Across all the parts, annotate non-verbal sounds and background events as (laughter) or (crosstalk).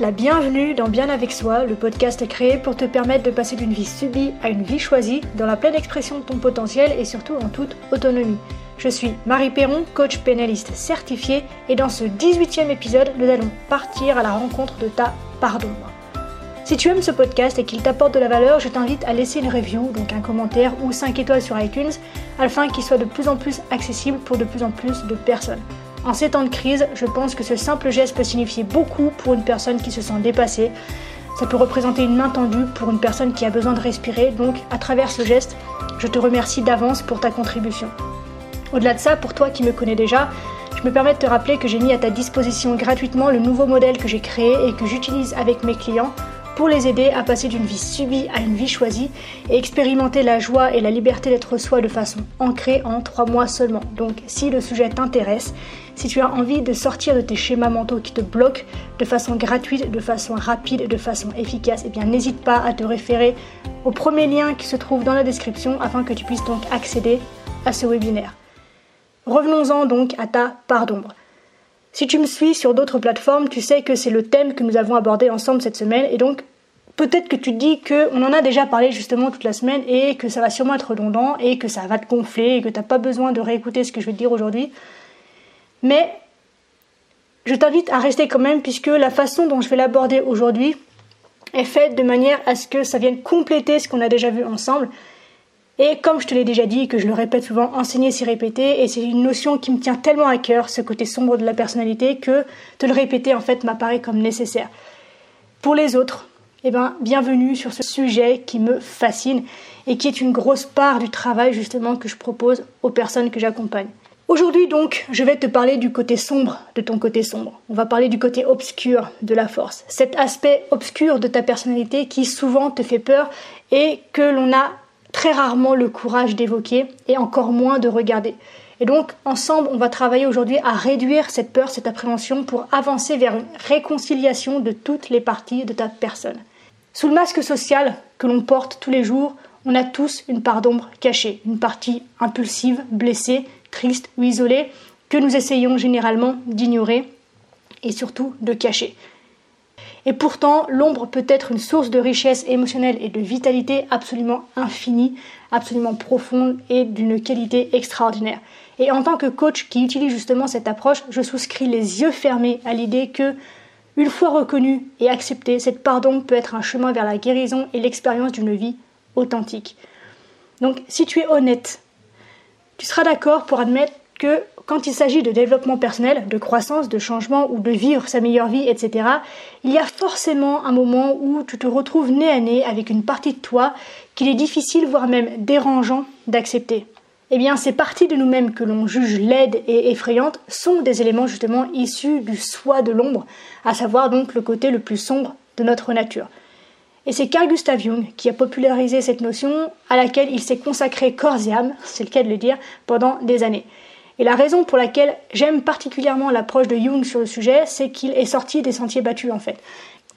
la bienvenue dans Bien avec soi, le podcast créé pour te permettre de passer d'une vie subie à une vie choisie, dans la pleine expression de ton potentiel et surtout en toute autonomie. Je suis Marie Perron, coach pénaliste certifiée, et dans ce 18e épisode, nous allons partir à la rencontre de ta part d'ombre. Si tu aimes ce podcast et qu'il t'apporte de la valeur, je t'invite à laisser une review, donc un commentaire ou 5 étoiles sur iTunes, afin qu'il soit de plus en plus accessible pour de plus en plus de personnes. En ces temps de crise, je pense que ce simple geste peut signifier beaucoup pour une personne qui se sent dépassée. Ça peut représenter une main tendue pour une personne qui a besoin de respirer. Donc, à travers ce geste, je te remercie d'avance pour ta contribution. Au-delà de ça, pour toi qui me connais déjà, je me permets de te rappeler que j'ai mis à ta disposition gratuitement le nouveau modèle que j'ai créé et que j'utilise avec mes clients pour les aider à passer d'une vie subie à une vie choisie et expérimenter la joie et la liberté d'être soi de façon ancrée en trois mois seulement. Donc si le sujet t'intéresse, si tu as envie de sortir de tes schémas mentaux qui te bloquent de façon gratuite, de façon rapide, de façon efficace, eh bien n'hésite pas à te référer au premier lien qui se trouve dans la description afin que tu puisses donc accéder à ce webinaire. Revenons-en donc à ta part d'ombre. Si tu me suis sur d'autres plateformes, tu sais que c'est le thème que nous avons abordé ensemble cette semaine et donc peut-être que tu te dis qu'on en a déjà parlé justement toute la semaine et que ça va sûrement être redondant et que ça va te gonfler et que tu n'as pas besoin de réécouter ce que je vais te dire aujourd'hui. Mais je t'invite à rester quand même puisque la façon dont je vais l'aborder aujourd'hui est faite de manière à ce que ça vienne compléter ce qu'on a déjà vu ensemble et comme je te l'ai déjà dit, que je le répète souvent, enseigner c'est répéter, et c'est une notion qui me tient tellement à cœur, ce côté sombre de la personnalité, que de le répéter en fait m'apparaît comme nécessaire. Pour les autres, eh ben, bienvenue sur ce sujet qui me fascine et qui est une grosse part du travail justement que je propose aux personnes que j'accompagne. Aujourd'hui donc, je vais te parler du côté sombre de ton côté sombre. On va parler du côté obscur de la force. Cet aspect obscur de ta personnalité qui souvent te fait peur et que l'on a très rarement le courage d'évoquer et encore moins de regarder. Et donc, ensemble, on va travailler aujourd'hui à réduire cette peur, cette appréhension pour avancer vers une réconciliation de toutes les parties de ta personne. Sous le masque social que l'on porte tous les jours, on a tous une part d'ombre cachée, une partie impulsive, blessée, triste ou isolée que nous essayons généralement d'ignorer et surtout de cacher. Et pourtant, l'ombre peut être une source de richesse émotionnelle et de vitalité absolument infinie, absolument profonde et d'une qualité extraordinaire. Et en tant que coach qui utilise justement cette approche, je souscris les yeux fermés à l'idée que, une fois reconnue et acceptée, cette pardon peut être un chemin vers la guérison et l'expérience d'une vie authentique. Donc, si tu es honnête, tu seras d'accord pour admettre que quand il s'agit de développement personnel, de croissance, de changement ou de vivre sa meilleure vie, etc., il y a forcément un moment où tu te retrouves nez à nez avec une partie de toi qu'il est difficile, voire même dérangeant, d'accepter. Eh bien, ces parties de nous-mêmes que l'on juge laides et effrayantes sont des éléments justement issus du soi de l'ombre, à savoir donc le côté le plus sombre de notre nature. Et c'est Carl Gustav Jung qui a popularisé cette notion à laquelle il s'est consacré corps et âme, c'est le cas de le dire, pendant des années. Et la raison pour laquelle j'aime particulièrement l'approche de Jung sur le sujet, c'est qu'il est sorti des sentiers battus en fait.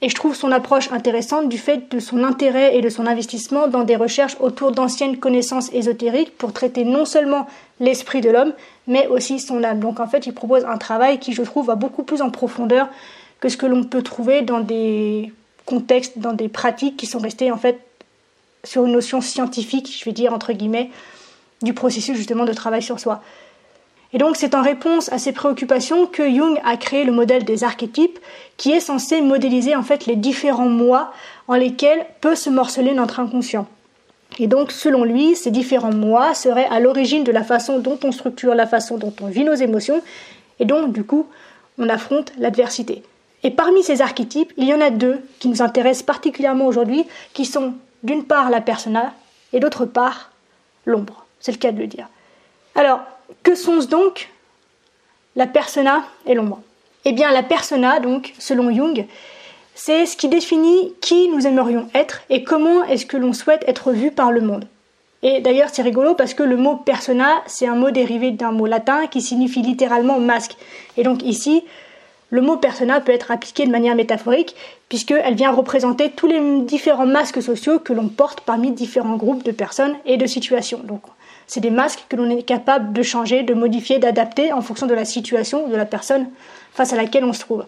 Et je trouve son approche intéressante du fait de son intérêt et de son investissement dans des recherches autour d'anciennes connaissances ésotériques pour traiter non seulement l'esprit de l'homme, mais aussi son âme. Donc en fait, il propose un travail qui, je trouve, va beaucoup plus en profondeur que ce que l'on peut trouver dans des contextes, dans des pratiques qui sont restées en fait sur une notion scientifique, je vais dire entre guillemets, du processus justement de travail sur soi. Et donc c'est en réponse à ces préoccupations que Jung a créé le modèle des archétypes qui est censé modéliser en fait les différents moi en lesquels peut se morceler notre inconscient. Et donc selon lui, ces différents moi seraient à l'origine de la façon dont on structure la façon dont on vit nos émotions et donc du coup on affronte l'adversité. Et parmi ces archétypes, il y en a deux qui nous intéressent particulièrement aujourd'hui, qui sont d'une part la persona et d'autre part l'ombre. C'est le cas de le dire. Alors, que sont-ce donc la persona et l'ombre? Eh bien, la persona, donc, selon Jung, c'est ce qui définit qui nous aimerions être et comment est-ce que l'on souhaite être vu par le monde. Et d'ailleurs, c'est rigolo parce que le mot persona, c'est un mot dérivé d'un mot latin qui signifie littéralement masque. Et donc ici, le mot persona peut être appliqué de manière métaphorique puisqu'elle vient représenter tous les différents masques sociaux que l'on porte parmi différents groupes de personnes et de situations. Donc c'est des masques que l'on est capable de changer, de modifier, d'adapter en fonction de la situation ou de la personne face à laquelle on se trouve.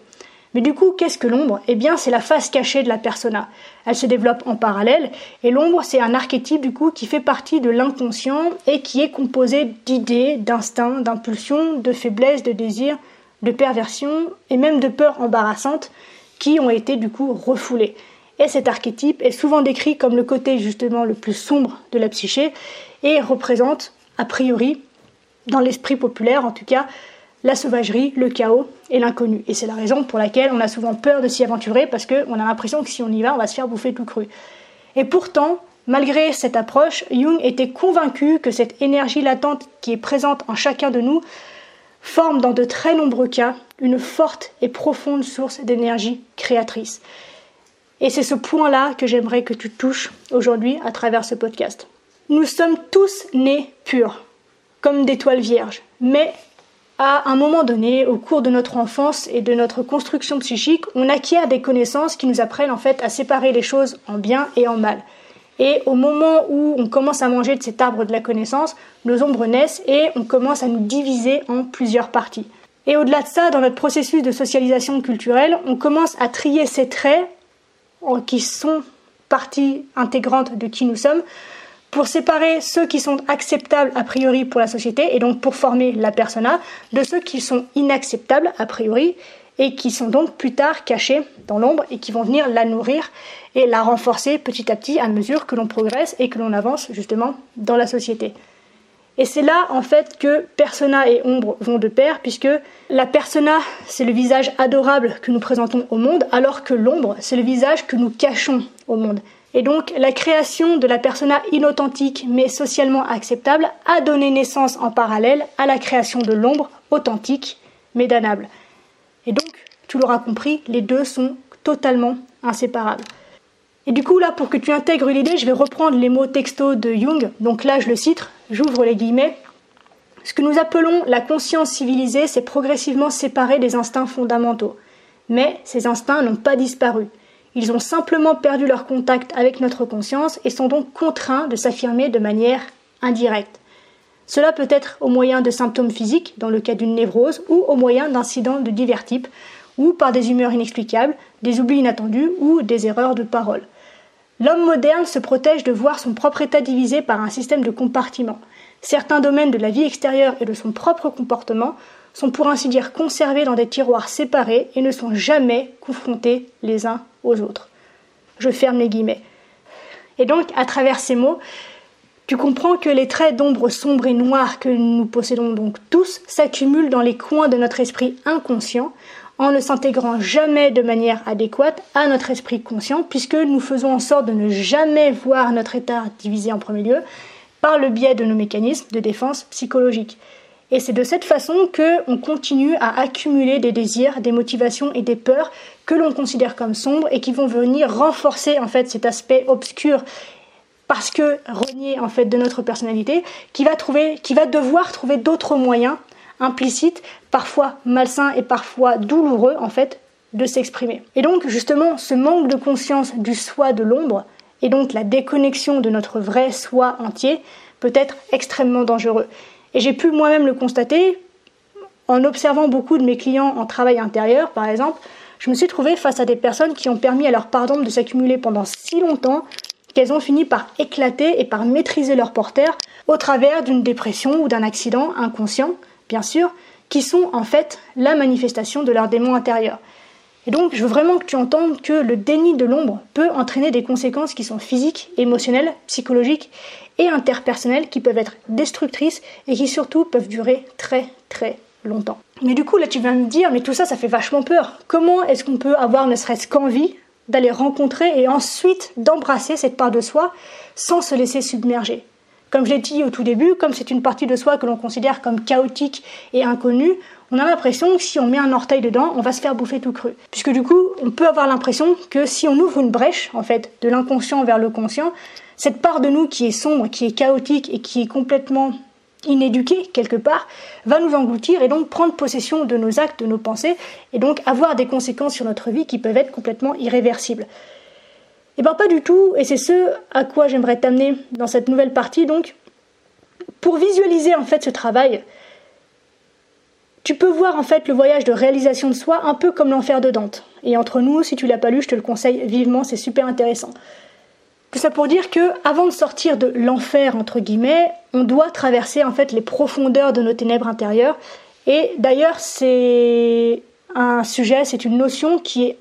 Mais du coup, qu'est-ce que l'ombre? Eh bien, c'est la face cachée de la persona. Elle se développe en parallèle, et l'ombre, c'est un archétype du coup qui fait partie de l'inconscient et qui est composé d'idées, d'instincts, d'impulsions, de faiblesses, de désirs, de perversions et même de peurs embarrassantes qui ont été du coup refoulées. Et cet archétype est souvent décrit comme le côté justement le plus sombre de la psyché et représente, a priori, dans l'esprit populaire en tout cas, la sauvagerie, le chaos et l'inconnu. Et c'est la raison pour laquelle on a souvent peur de s'y aventurer parce qu'on a l'impression que si on y va, on va se faire bouffer tout cru. Et pourtant, malgré cette approche, Jung était convaincu que cette énergie latente qui est présente en chacun de nous forme dans de très nombreux cas une forte et profonde source d'énergie créatrice. Et c'est ce point-là que j'aimerais que tu touches aujourd'hui à travers ce podcast. Nous sommes tous nés purs, comme des toiles vierges, mais à un moment donné, au cours de notre enfance et de notre construction psychique, on acquiert des connaissances qui nous apprennent en fait à séparer les choses en bien et en mal. Et au moment où on commence à manger de cet arbre de la connaissance, nos ombres naissent et on commence à nous diviser en plusieurs parties. Et au-delà de ça, dans notre processus de socialisation culturelle, on commence à trier ces traits qui sont partie intégrante de qui nous sommes pour séparer ceux qui sont acceptables a priori pour la société et donc pour former la persona de ceux qui sont inacceptables a priori et qui sont donc plus tard cachés dans l'ombre et qui vont venir la nourrir et la renforcer petit à petit à mesure que l'on progresse et que l'on avance justement dans la société. Et c'est là en fait que persona et ombre vont de pair, puisque la persona, c'est le visage adorable que nous présentons au monde, alors que l'ombre, c'est le visage que nous cachons au monde. Et donc la création de la persona inauthentique mais socialement acceptable a donné naissance en parallèle à la création de l'ombre authentique mais damnable. Et donc, tu l'auras compris, les deux sont totalement inséparables. Et du coup, là, pour que tu intègres l'idée, je vais reprendre les mots texto de Jung. Donc là, je le cite, j'ouvre les guillemets. Ce que nous appelons la conscience civilisée s'est progressivement séparé des instincts fondamentaux. Mais ces instincts n'ont pas disparu. Ils ont simplement perdu leur contact avec notre conscience et sont donc contraints de s'affirmer de manière indirecte. Cela peut être au moyen de symptômes physiques, dans le cas d'une névrose, ou au moyen d'incidents de divers types, ou par des humeurs inexplicables, des oublis inattendus ou des erreurs de parole. L'homme moderne se protège de voir son propre état divisé par un système de compartiments. Certains domaines de la vie extérieure et de son propre comportement sont pour ainsi dire conservés dans des tiroirs séparés et ne sont jamais confrontés les uns aux autres. Je ferme les guillemets. Et donc, à travers ces mots, tu comprends que les traits d'ombre sombre et noir que nous possédons donc tous s'accumulent dans les coins de notre esprit inconscient en ne s'intégrant jamais de manière adéquate à notre esprit conscient, puisque nous faisons en sorte de ne jamais voir notre état divisé en premier lieu par le biais de nos mécanismes de défense psychologique. Et c'est de cette façon que on continue à accumuler des désirs, des motivations et des peurs que l'on considère comme sombres et qui vont venir renforcer en fait cet aspect obscur parce que renié en fait de notre personnalité, qui va trouver, qui va devoir trouver d'autres moyens implicites, parfois malsains et parfois douloureux en fait, de s'exprimer. Et donc justement, ce manque de conscience du soi de l'ombre et donc la déconnexion de notre vrai soi entier peut être extrêmement dangereux. Et j'ai pu moi-même le constater en observant beaucoup de mes clients en travail intérieur, par exemple. Je me suis trouvée face à des personnes qui ont permis à leur pardon de s'accumuler pendant si longtemps qu'elles ont fini par éclater et par maîtriser leur porteur au travers d'une dépression ou d'un accident inconscient, bien sûr, qui sont en fait la manifestation de leur démon intérieur. Et donc, je veux vraiment que tu entendes que le déni de l'ombre peut entraîner des conséquences qui sont physiques, émotionnelles, psychologiques et interpersonnelles qui peuvent être destructrices et qui surtout peuvent durer très très longtemps. Mais du coup, là, tu vas me dire, mais tout ça, ça fait vachement peur. Comment est-ce qu'on peut avoir ne serait-ce qu'envie d'aller rencontrer et ensuite d'embrasser cette part de soi sans se laisser submerger comme je l'ai dit au tout début, comme c'est une partie de soi que l'on considère comme chaotique et inconnue, on a l'impression que si on met un orteil dedans, on va se faire bouffer tout cru. Puisque du coup, on peut avoir l'impression que si on ouvre une brèche, en fait, de l'inconscient vers le conscient, cette part de nous qui est sombre, qui est chaotique et qui est complètement inéduquée quelque part, va nous engloutir et donc prendre possession de nos actes, de nos pensées, et donc avoir des conséquences sur notre vie qui peuvent être complètement irréversibles. Eh bien pas du tout, et c'est ce à quoi j'aimerais t'amener dans cette nouvelle partie. Donc, pour visualiser en fait ce travail, Tu peux voir en fait le voyage de réalisation de soi un peu comme l'enfer de Dante. Et entre nous, si tu l'as pas lu, je te le conseille vivement, c'est super intéressant. Tout ça pour dire que, avant de sortir de l'enfer entre guillemets, on doit traverser en fait les profondeurs de nos ténèbres intérieures. Et d'ailleurs, c'est un sujet, c'est une notion qui est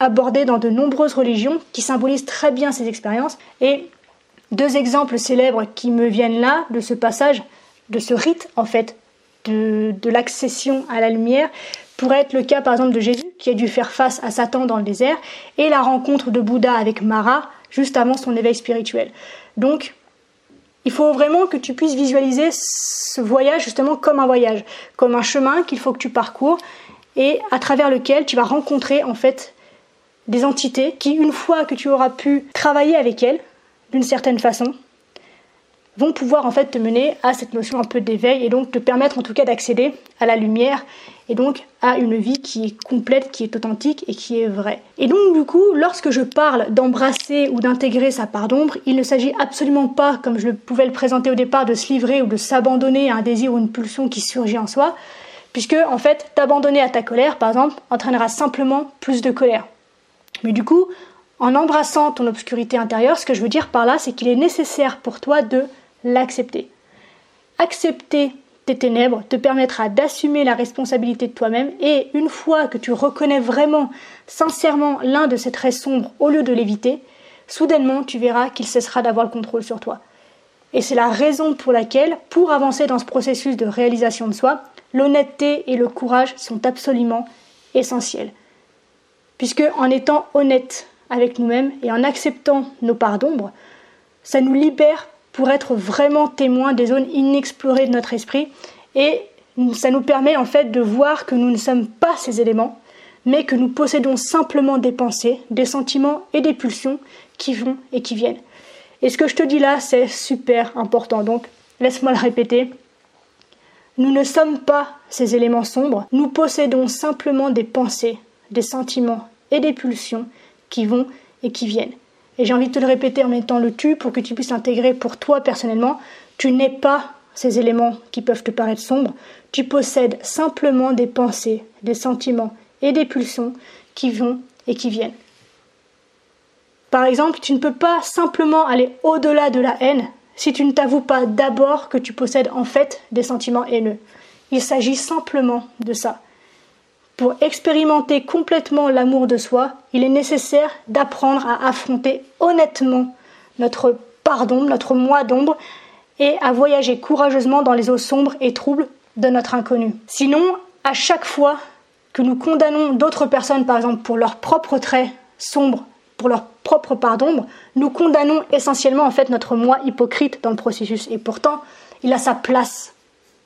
abordée dans de nombreuses religions, qui symbolise très bien ces expériences. Et deux exemples célèbres qui me viennent là de ce passage, de ce rite en fait, de, de l'accession à la lumière, pourrait être le cas par exemple de Jésus qui a dû faire face à Satan dans le désert, et la rencontre de Bouddha avec Mara juste avant son éveil spirituel. Donc, il faut vraiment que tu puisses visualiser ce voyage justement comme un voyage, comme un chemin qu'il faut que tu parcours et à travers lequel tu vas rencontrer en fait des entités qui, une fois que tu auras pu travailler avec elles d'une certaine façon, vont pouvoir en fait te mener à cette notion un peu d'éveil et donc te permettre en tout cas d'accéder à la lumière et donc à une vie qui est complète, qui est authentique et qui est vraie. Et donc du coup, lorsque je parle d'embrasser ou d'intégrer sa part d'ombre, il ne s'agit absolument pas, comme je pouvais le présenter au départ, de se livrer ou de s'abandonner à un désir ou une pulsion qui surgit en soi, puisque en fait, t'abandonner à ta colère, par exemple, entraînera simplement plus de colère. Mais du coup, en embrassant ton obscurité intérieure, ce que je veux dire par là, c'est qu'il est nécessaire pour toi de l'accepter. Accepter tes ténèbres te permettra d'assumer la responsabilité de toi-même et une fois que tu reconnais vraiment, sincèrement l'un de ces traits sombres au lieu de l'éviter, soudainement tu verras qu'il cessera d'avoir le contrôle sur toi. Et c'est la raison pour laquelle, pour avancer dans ce processus de réalisation de soi, l'honnêteté et le courage sont absolument essentiels. Puisque en étant honnête avec nous-mêmes et en acceptant nos parts d'ombre, ça nous libère pour être vraiment témoin des zones inexplorées de notre esprit et ça nous permet en fait de voir que nous ne sommes pas ces éléments, mais que nous possédons simplement des pensées, des sentiments et des pulsions qui vont et qui viennent. Et ce que je te dis là, c'est super important. Donc, laisse-moi le répéter. Nous ne sommes pas ces éléments sombres, nous possédons simplement des pensées, des sentiments et des pulsions qui vont et qui viennent. Et j'ai envie de te le répéter en mettant le tu pour que tu puisses l'intégrer pour toi personnellement. Tu n'es pas ces éléments qui peuvent te paraître sombres. Tu possèdes simplement des pensées, des sentiments et des pulsions qui vont et qui viennent. Par exemple, tu ne peux pas simplement aller au-delà de la haine si tu ne t'avoues pas d'abord que tu possèdes en fait des sentiments haineux. Il s'agit simplement de ça. Pour expérimenter complètement l'amour de soi, il est nécessaire d'apprendre à affronter honnêtement notre pardon, notre moi d'ombre, et à voyager courageusement dans les eaux sombres et troubles de notre inconnu. Sinon, à chaque fois que nous condamnons d'autres personnes, par exemple, pour leurs propres traits sombres, pour leur propre part d'ombre, nous condamnons essentiellement en fait notre moi hypocrite dans le processus. Et pourtant, il a sa place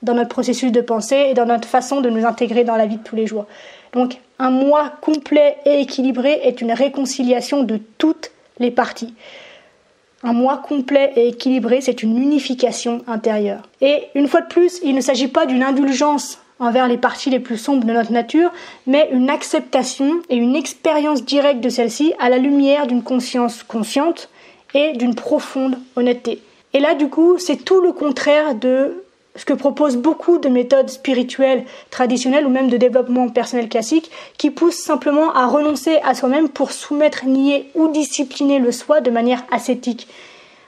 dans notre processus de pensée et dans notre façon de nous intégrer dans la vie de tous les jours. Donc un moi complet et équilibré est une réconciliation de toutes les parties. Un moi complet et équilibré, c'est une unification intérieure. Et une fois de plus, il ne s'agit pas d'une indulgence envers les parties les plus sombres de notre nature, mais une acceptation et une expérience directe de celle-ci à la lumière d'une conscience consciente et d'une profonde honnêteté. Et là, du coup, c'est tout le contraire de ce que proposent beaucoup de méthodes spirituelles traditionnelles ou même de développement personnel classique qui poussent simplement à renoncer à soi-même pour soumettre, nier ou discipliner le soi de manière ascétique.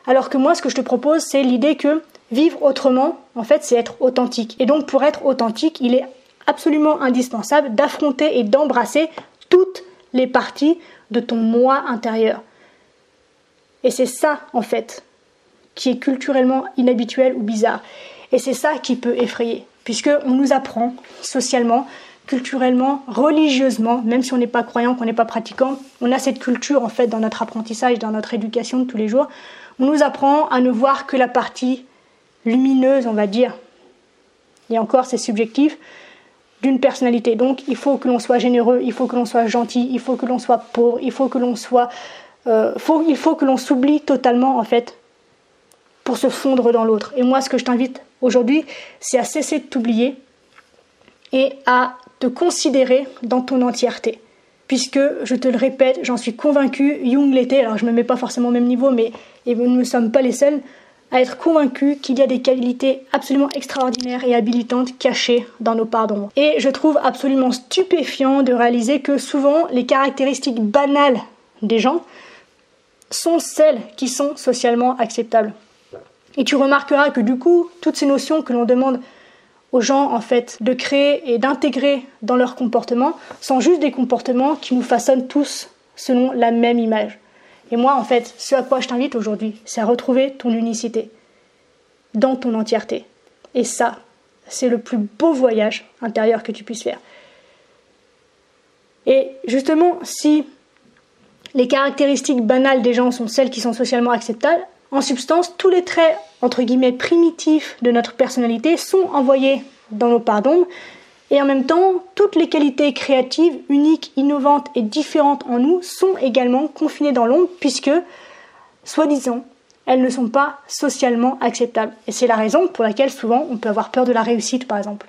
Alors que moi, ce que je te propose, c'est l'idée que vivre autrement, en fait, c'est être authentique. Et donc, pour être authentique, il est absolument indispensable d'affronter et d'embrasser toutes les parties de ton moi intérieur. Et c'est ça, en fait, qui est culturellement inhabituel ou bizarre. Et c'est ça qui peut effrayer, puisqu'on nous apprend socialement, culturellement, religieusement, même si on n'est pas croyant, qu'on n'est pas pratiquant, on a cette culture en fait dans notre apprentissage, dans notre éducation de tous les jours. On nous apprend à ne voir que la partie lumineuse, on va dire, et encore c'est subjectif, d'une personnalité. Donc il faut que l'on soit généreux, il faut que l'on soit gentil, il faut que l'on soit pauvre, il faut que l'on soit, euh, il faut que l'on s'oublie totalement en fait pour se fondre dans l'autre. Et moi, ce que je t'invite aujourd'hui, c'est à cesser de t'oublier et à te considérer dans ton entièreté. Puisque, je te le répète, j'en suis convaincue, Jung l'était, alors je ne me mets pas forcément au même niveau, mais nous ne sommes pas les seuls, à être convaincu qu'il y a des qualités absolument extraordinaires et habilitantes cachées dans nos parts. Et je trouve absolument stupéfiant de réaliser que souvent les caractéristiques banales des gens sont celles qui sont socialement acceptables. Et tu remarqueras que du coup, toutes ces notions que l'on demande aux gens en fait de créer et d'intégrer dans leur comportement sont juste des comportements qui nous façonnent tous selon la même image. Et moi, en fait, ce à quoi je t'invite aujourd'hui, c'est à retrouver ton unicité dans ton entièreté. Et ça, c'est le plus beau voyage intérieur que tu puisses faire. Et justement, si les caractéristiques banales des gens sont celles qui sont socialement acceptables, en substance, tous les traits, entre guillemets, primitifs de notre personnalité sont envoyés dans nos parts d'ombre et en même temps, toutes les qualités créatives, uniques, innovantes et différentes en nous sont également confinées dans l'ombre puisque, soi-disant, elles ne sont pas socialement acceptables. Et c'est la raison pour laquelle souvent on peut avoir peur de la réussite, par exemple.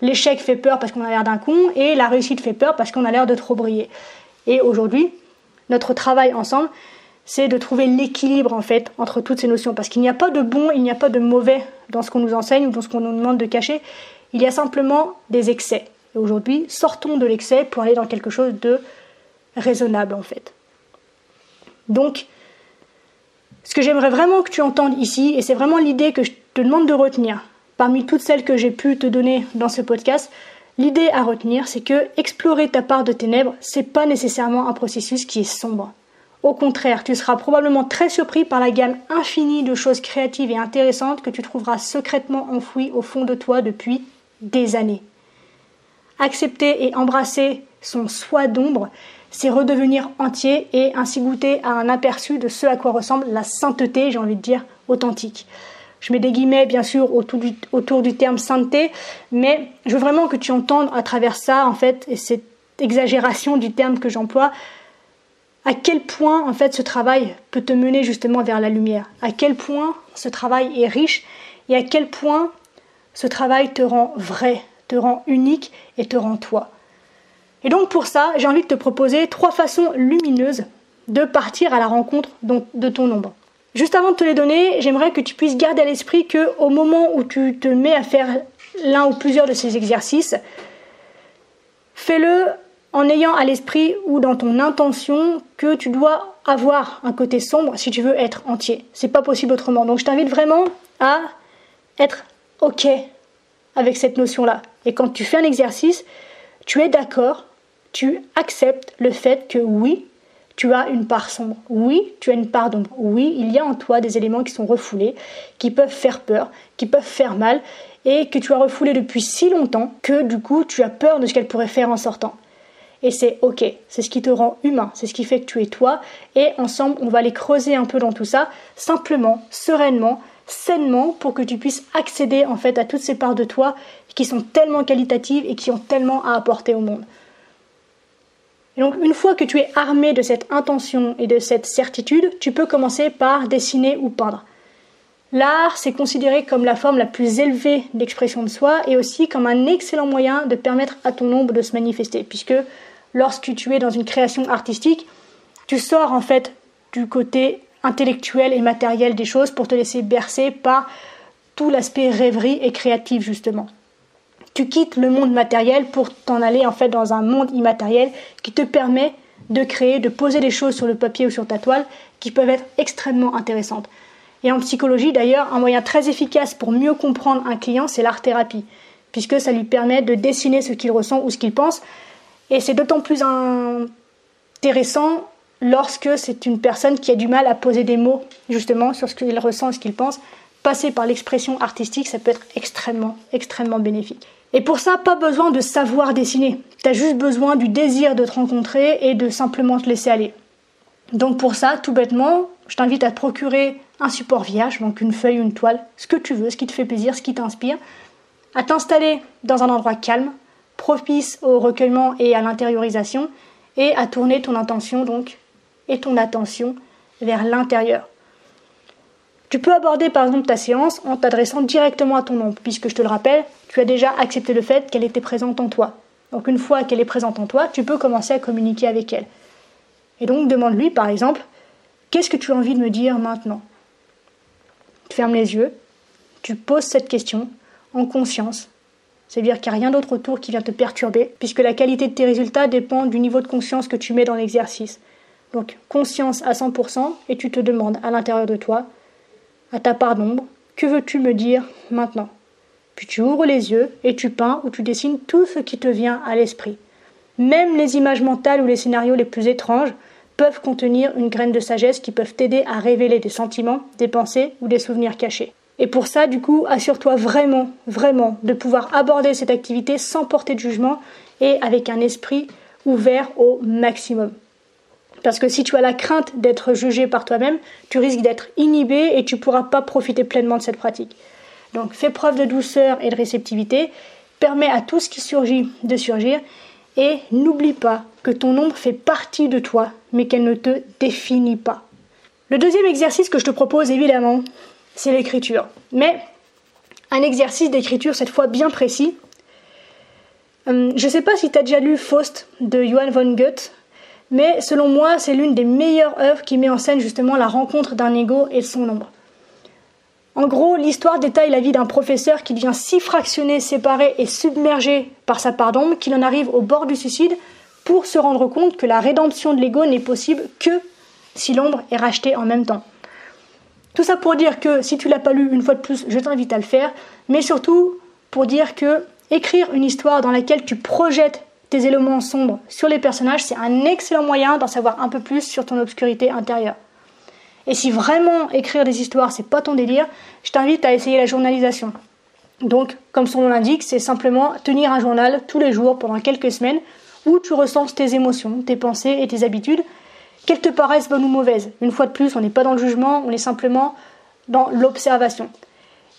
L'échec fait peur parce qu'on a l'air d'un con et la réussite fait peur parce qu'on a l'air de trop briller. Et aujourd'hui, notre travail ensemble, c'est de trouver l'équilibre en fait entre toutes ces notions parce qu'il n'y a pas de bon, il n'y a pas de mauvais dans ce qu'on nous enseigne ou dans ce qu'on nous demande de cacher. Il y a simplement des excès. Et aujourd'hui, sortons de l'excès pour aller dans quelque chose de raisonnable en fait. Donc, ce que j'aimerais vraiment que tu entendes ici, et c'est vraiment l'idée que je te demande de retenir, parmi toutes celles que j'ai pu te donner dans ce podcast, l'idée à retenir, c'est que explorer ta part de ténèbres, c'est pas nécessairement un processus qui est sombre. Au contraire, tu seras probablement très surpris par la gamme infinie de choses créatives et intéressantes que tu trouveras secrètement enfouies au fond de toi depuis des années. Accepter et embrasser son soi d'ombre, c'est redevenir entier et ainsi goûter à un aperçu de ce à quoi ressemble la sainteté, j'ai envie de dire, authentique. Je mets des guillemets, bien sûr, autour du, terme sainteté, mais je veux vraiment que tu entendes à travers ça, en fait, et cette exagération du terme que j'emploie, à quel point, en fait, ce travail peut te mener justement vers la lumière, à quel point ce travail est riche et à quel point ce travail te rend vrai, te rend unique et te rend toi? Et donc pour ça, j'ai envie de te proposer trois façons lumineuses de partir à la rencontre de ton ombre. Juste avant de te les donner, j'aimerais que tu puisses garder à l'esprit que au moment où tu te mets à faire l'un ou plusieurs de ces exercices, fais-le en ayant à l'esprit ou dans ton intention que tu dois avoir un côté sombre si tu veux être entier. C'est pas possible autrement. Donc je t'invite vraiment à être OK avec cette notion-là. Et quand tu fais un exercice, tu es d'accord, tu acceptes le fait que oui, tu as une part sombre. Oui, tu as une part d'ombre. Oui, il y a en toi des éléments qui sont refoulés, qui peuvent faire peur, qui peuvent faire mal, et que tu as refoulé depuis si longtemps que du coup tu as peur de ce qu'elle pourrait faire en sortant. Et c'est ok, c'est ce qui te rend humain, c'est ce qui fait que tu es toi, et ensemble on va aller creuser un peu dans tout ça, simplement, sereinement, sainement pour que tu puisses accéder en fait à toutes ces parts de toi qui sont tellement qualitatives et qui ont tellement à apporter au monde. Et donc une fois que tu es armé de cette intention et de cette certitude, tu peux commencer par dessiner ou peindre. L'art, c'est considéré comme la forme la plus élevée d'expression de soi et aussi comme un excellent moyen de permettre à ton ombre de se manifester, puisque lorsque tu es dans une création artistique, tu sors en fait du côté intellectuel et matériel des choses pour te laisser bercer par tout l'aspect rêverie et créatif justement. Tu quittes le monde matériel pour t'en aller en fait dans un monde immatériel qui te permet de créer, de poser des choses sur le papier ou sur ta toile qui peuvent être extrêmement intéressantes. Et en psychologie d'ailleurs, un moyen très efficace pour mieux comprendre un client, c'est l'art-thérapie, puisque ça lui permet de dessiner ce qu'il ressent ou ce qu'il pense. Et c'est d'autant plus intéressant lorsque c'est une personne qui a du mal à poser des mots justement sur ce qu'il ressent ce qu'il pense, passer par l'expression artistique, ça peut être extrêmement, extrêmement bénéfique. Et pour ça, pas besoin de savoir dessiner. Tu as juste besoin du désir de te rencontrer et de simplement te laisser aller. Donc pour ça, tout bêtement, je t'invite à te procurer un support vierge, donc une feuille, une toile, ce que tu veux, ce qui te fait plaisir, ce qui t'inspire, à t'installer dans un endroit calme, propice au recueillement et à l'intériorisation, et à tourner ton intention donc et ton attention vers l'intérieur. Tu peux aborder par exemple ta séance en t'adressant directement à ton ombre, puisque je te le rappelle, tu as déjà accepté le fait qu'elle était présente en toi. Donc une fois qu'elle est présente en toi, tu peux commencer à communiquer avec elle. Et donc demande-lui par exemple, qu'est-ce que tu as envie de me dire maintenant? Tu fermes les yeux, tu poses cette question en conscience. C'est-à-dire qu'il n'y a rien d'autre autour qui vient te perturber, puisque la qualité de tes résultats dépend du niveau de conscience que tu mets dans l'exercice. Donc conscience à 100%, et tu te demandes à l'intérieur de toi, à ta part d'ombre, que veux-tu me dire maintenant? Puis tu ouvres les yeux et tu peins ou tu dessines tout ce qui te vient à l'esprit. Même les images mentales ou les scénarios les plus étranges peuvent contenir une graine de sagesse qui peuvent t'aider à révéler des sentiments, des pensées ou des souvenirs cachés. Et pour ça, du coup, assure-toi vraiment, vraiment de pouvoir aborder cette activité sans porter de jugement et avec un esprit ouvert au maximum. Parce que si tu as la crainte d'être jugé par toi-même, tu risques d'être inhibé et tu ne pourras pas profiter pleinement de cette pratique. Donc fais preuve de douceur et de réceptivité, permets à tout ce qui surgit de surgir et n'oublie pas que ton ombre fait partie de toi, mais qu'elle ne te définit pas. Le deuxième exercice que je te propose, évidemment, c'est l'écriture. Mais un exercice d'écriture cette fois bien précis. Hum, je ne sais pas si tu as déjà lu Faust de Johann von Goethe, mais selon moi, c'est l'une des meilleures œuvres qui met en scène justement la rencontre d'un ego et de son ombre. En gros, l'histoire détaille la vie d'un professeur qui devient si fractionné, séparé et submergé par sa part d'ombre qu'il en arrive au bord du suicide pour se rendre compte que la rédemption de l'ego n'est possible que si l'ombre est rachetée en même temps. Tout ça pour dire que si tu l'as pas lu une fois de plus, je t'invite à le faire, mais surtout pour dire que écrire une histoire dans laquelle tu projettes tes éléments sombres sur les personnages, c'est un excellent moyen d'en savoir un peu plus sur ton obscurité intérieure. Et si vraiment écrire des histoires, c'est pas ton délire, je t'invite à essayer la journalisation. Donc, comme son nom l'indique, c'est simplement tenir un journal tous les jours pendant quelques semaines où tu recenses tes émotions, tes pensées et tes habitudes qu'elles te paraissent bonnes ou mauvaises. Une fois de plus, on n'est pas dans le jugement, on est simplement dans l'observation.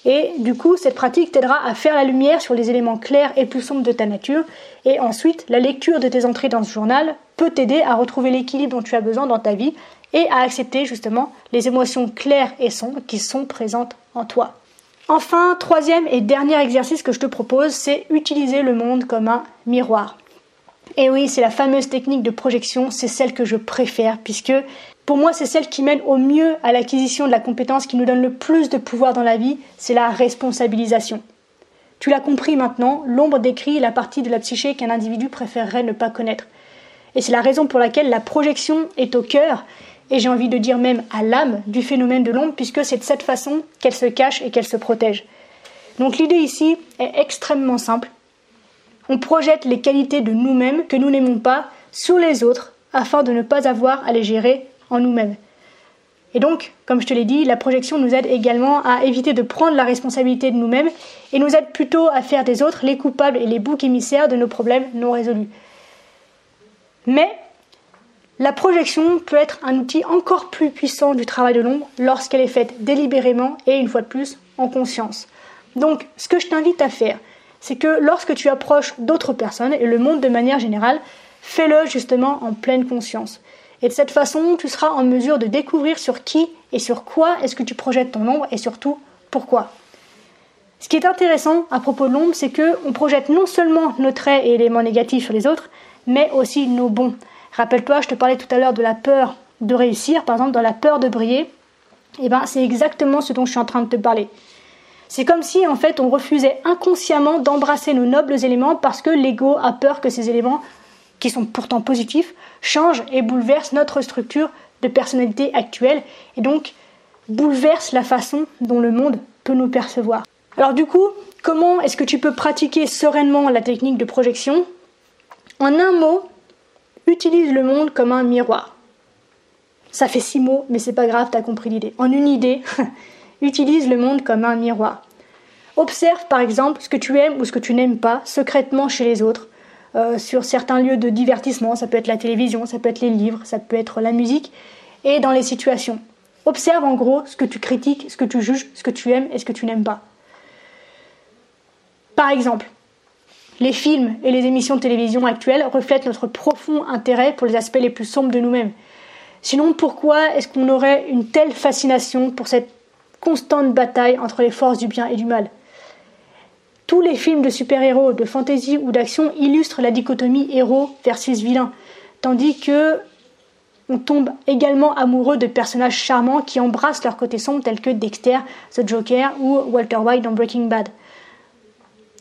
Et du coup, cette pratique t'aidera à faire la lumière sur les éléments clairs et plus sombres de ta nature. Et ensuite, la lecture de tes entrées dans ce journal peut t'aider à retrouver l'équilibre dont tu as besoin dans ta vie et à accepter justement les émotions claires et sombres qui sont présentes en toi. Enfin, troisième et dernier exercice que je te propose, c'est utiliser le monde comme un miroir. Et oui, c'est la fameuse technique de projection, c'est celle que je préfère, puisque pour moi, c'est celle qui mène au mieux à l'acquisition de la compétence qui nous donne le plus de pouvoir dans la vie, c'est la responsabilisation. Tu l'as compris maintenant, l'ombre décrit la partie de la psyché qu'un individu préférerait ne pas connaître. Et c'est la raison pour laquelle la projection est au cœur, et j'ai envie de dire même à l'âme du phénomène de l'ombre, puisque c'est de cette façon qu'elle se cache et qu'elle se protège. Donc l'idée ici est extrêmement simple on projette les qualités de nous-mêmes que nous n'aimons pas sur les autres afin de ne pas avoir à les gérer en nous-mêmes. Et donc, comme je te l'ai dit, la projection nous aide également à éviter de prendre la responsabilité de nous-mêmes et nous aide plutôt à faire des autres les coupables et les boucs émissaires de nos problèmes non résolus. Mais la projection peut être un outil encore plus puissant du travail de l'ombre lorsqu'elle est faite délibérément et une fois de plus en conscience. Donc, ce que je t'invite à faire, c'est que lorsque tu approches d'autres personnes et le monde de manière générale, fais-le justement en pleine conscience. Et de cette façon, tu seras en mesure de découvrir sur qui et sur quoi est-ce que tu projettes ton ombre et surtout pourquoi. Ce qui est intéressant à propos de l'ombre, c'est que on projette non seulement nos traits et éléments négatifs sur les autres, mais aussi nos bons. Rappelle-toi, je te parlais tout à l'heure de la peur de réussir, par exemple dans la peur de briller. Et eh ben, c'est exactement ce dont je suis en train de te parler. C'est comme si en fait on refusait inconsciemment d'embrasser nos nobles éléments parce que l'ego a peur que ces éléments, qui sont pourtant positifs, changent et bouleversent notre structure de personnalité actuelle et donc bouleversent la façon dont le monde peut nous percevoir. Alors du coup, comment est-ce que tu peux pratiquer sereinement la technique de projection? En un mot, utilise le monde comme un miroir. Ça fait six mots, mais c'est pas grave, t'as compris l'idée. En une idée, (laughs) utilise le monde comme un miroir. Observe par exemple ce que tu aimes ou ce que tu n'aimes pas secrètement chez les autres, euh, sur certains lieux de divertissement, ça peut être la télévision, ça peut être les livres, ça peut être la musique, et dans les situations. Observe en gros ce que tu critiques, ce que tu juges, ce que tu aimes et ce que tu n'aimes pas. Par exemple, les films et les émissions de télévision actuelles reflètent notre profond intérêt pour les aspects les plus sombres de nous-mêmes. Sinon, pourquoi est-ce qu'on aurait une telle fascination pour cette constante bataille entre les forces du bien et du mal. Tous les films de super-héros, de fantasy ou d'action illustrent la dichotomie héros versus vilain, tandis que on tombe également amoureux de personnages charmants qui embrassent leur côté sombre tels que Dexter, The Joker ou Walter White dans Breaking Bad.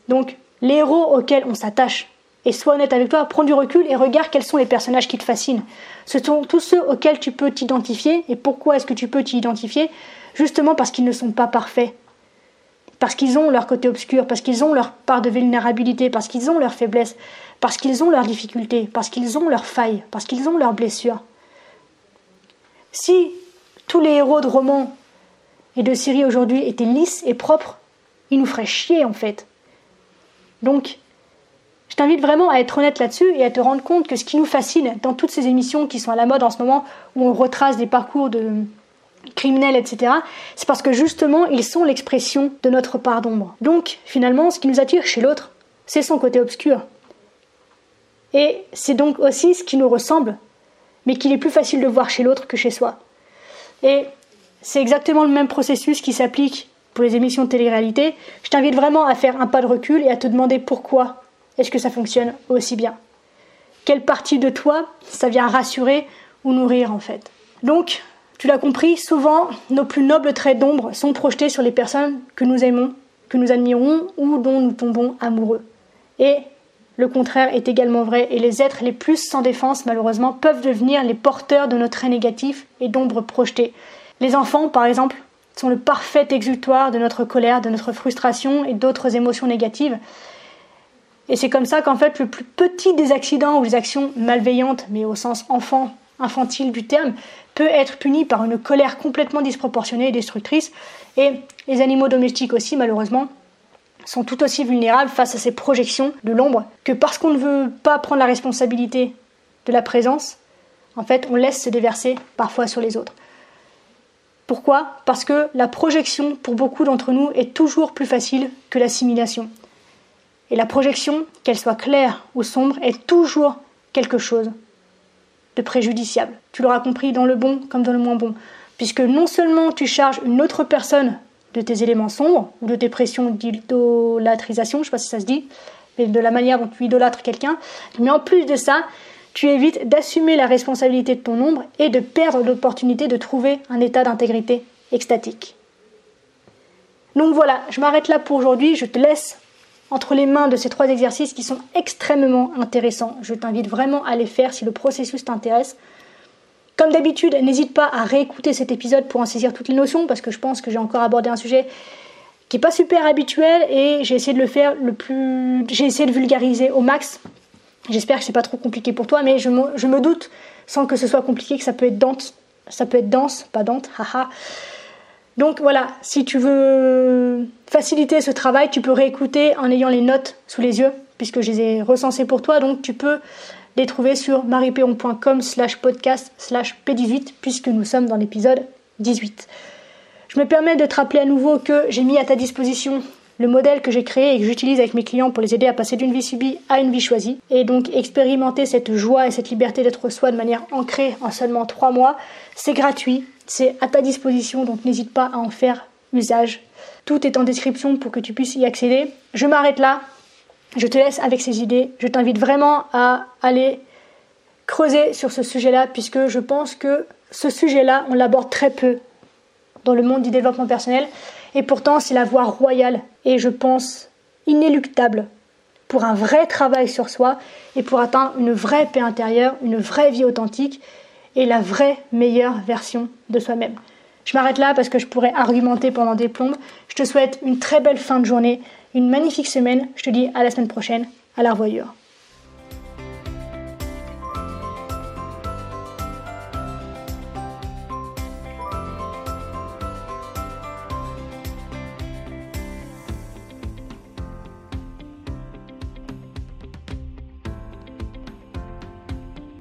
Donc, les héros auxquels on s'attache, et sois honnête avec toi, prends du recul et regarde quels sont les personnages qui te fascinent. Ce sont tous ceux auxquels tu peux t'identifier, et pourquoi est-ce que tu peux t'identifier Justement parce qu'ils ne sont pas parfaits. Parce qu'ils ont leur côté obscur, parce qu'ils ont leur part de vulnérabilité, parce qu'ils ont leurs faiblesses, parce qu'ils ont leurs difficultés, parce qu'ils ont leurs failles, parce qu'ils ont leurs blessures. Si tous les héros de romans et de séries aujourd'hui étaient lisses et propres, ils nous feraient chier en fait. Donc, je t'invite vraiment à être honnête là-dessus et à te rendre compte que ce qui nous fascine dans toutes ces émissions qui sont à la mode en ce moment, où on retrace des parcours de criminels, etc., c'est parce que justement, ils sont l'expression de notre part d'ombre. Donc, finalement, ce qui nous attire chez l'autre, c'est son côté obscur. Et c'est donc aussi ce qui nous ressemble, mais qu'il est plus facile de voir chez l'autre que chez soi. Et c'est exactement le même processus qui s'applique pour les émissions de télé-réalité. Je t'invite vraiment à faire un pas de recul et à te demander pourquoi est-ce que ça fonctionne aussi bien Quelle partie de toi ça vient rassurer ou nourrir en fait Donc, tu l'as compris, souvent nos plus nobles traits d'ombre sont projetés sur les personnes que nous aimons, que nous admirons ou dont nous tombons amoureux. Et le contraire est également vrai et les êtres les plus sans défense malheureusement peuvent devenir les porteurs de nos traits négatifs et d'ombres projetées. Les enfants par exemple sont le parfait exutoire de notre colère, de notre frustration et d'autres émotions négatives et c'est comme ça qu'en fait, le plus petit des accidents ou des actions malveillantes, mais au sens enfant, infantile du terme, peut être puni par une colère complètement disproportionnée et destructrice. Et les animaux domestiques aussi, malheureusement, sont tout aussi vulnérables face à ces projections de l'ombre que parce qu'on ne veut pas prendre la responsabilité de la présence, en fait, on laisse se déverser parfois sur les autres. Pourquoi? Parce que la projection, pour beaucoup d'entre nous, est toujours plus facile que l'assimilation. Et la projection, qu'elle soit claire ou sombre, est toujours quelque chose préjudiciable. Tu l'auras compris dans le bon comme dans le moins bon. Puisque non seulement tu charges une autre personne de tes éléments sombres ou de tes pressions d'idolâtrisation, je ne sais pas si ça se dit, mais de la manière dont tu idolâtres quelqu'un, mais en plus de ça, tu évites d'assumer la responsabilité de ton ombre et de perdre l'opportunité de trouver un état d'intégrité extatique. Donc voilà, je m'arrête là pour aujourd'hui, je te laisse entre les mains de ces trois exercices qui sont extrêmement intéressants. Je t'invite vraiment à les faire si le processus t'intéresse. Comme d'habitude, n'hésite pas à réécouter cet épisode pour en saisir toutes les notions parce que je pense que j'ai encore abordé un sujet qui n'est pas super habituel et j'ai essayé de le faire le plus. J'ai essayé de vulgariser au max. J'espère que c'est pas trop compliqué pour toi, mais je me, doute, sans que ce soit compliqué, que ça peut être dense, ça peut être dense, pas dense, haha, donc voilà, si tu veux faciliter ce travail, tu peux réécouter en ayant les notes sous les yeux, puisque je les ai recensées pour toi. Donc tu peux les trouver sur marieperon.com slash podcast slash p18, puisque nous sommes dans l'épisode 18. Je me permets de te rappeler à nouveau que j'ai mis à ta disposition le modèle que j'ai créé et que j'utilise avec mes clients pour les aider à passer d'une vie subie à une vie choisie. Et donc expérimenter cette joie et cette liberté d'être soi de manière ancrée en seulement trois mois, c'est gratuit, c'est à ta disposition, donc n'hésite pas à en faire usage. Tout est en description pour que tu puisses y accéder. Je m'arrête là. Je te laisse avec ces idées. Je t'invite vraiment à aller creuser sur ce sujet-là, puisque je pense que ce sujet-là, on l'aborde très peu dans le monde du développement personnel. Et pourtant, c'est la voie royale et je pense inéluctable pour un vrai travail sur soi et pour atteindre une vraie paix intérieure, une vraie vie authentique et la vraie meilleure version de soi-même. Je m'arrête là parce que je pourrais argumenter pendant des plombes. Je te souhaite une très belle fin de journée, une magnifique semaine. Je te dis à la semaine prochaine. À la revoyure.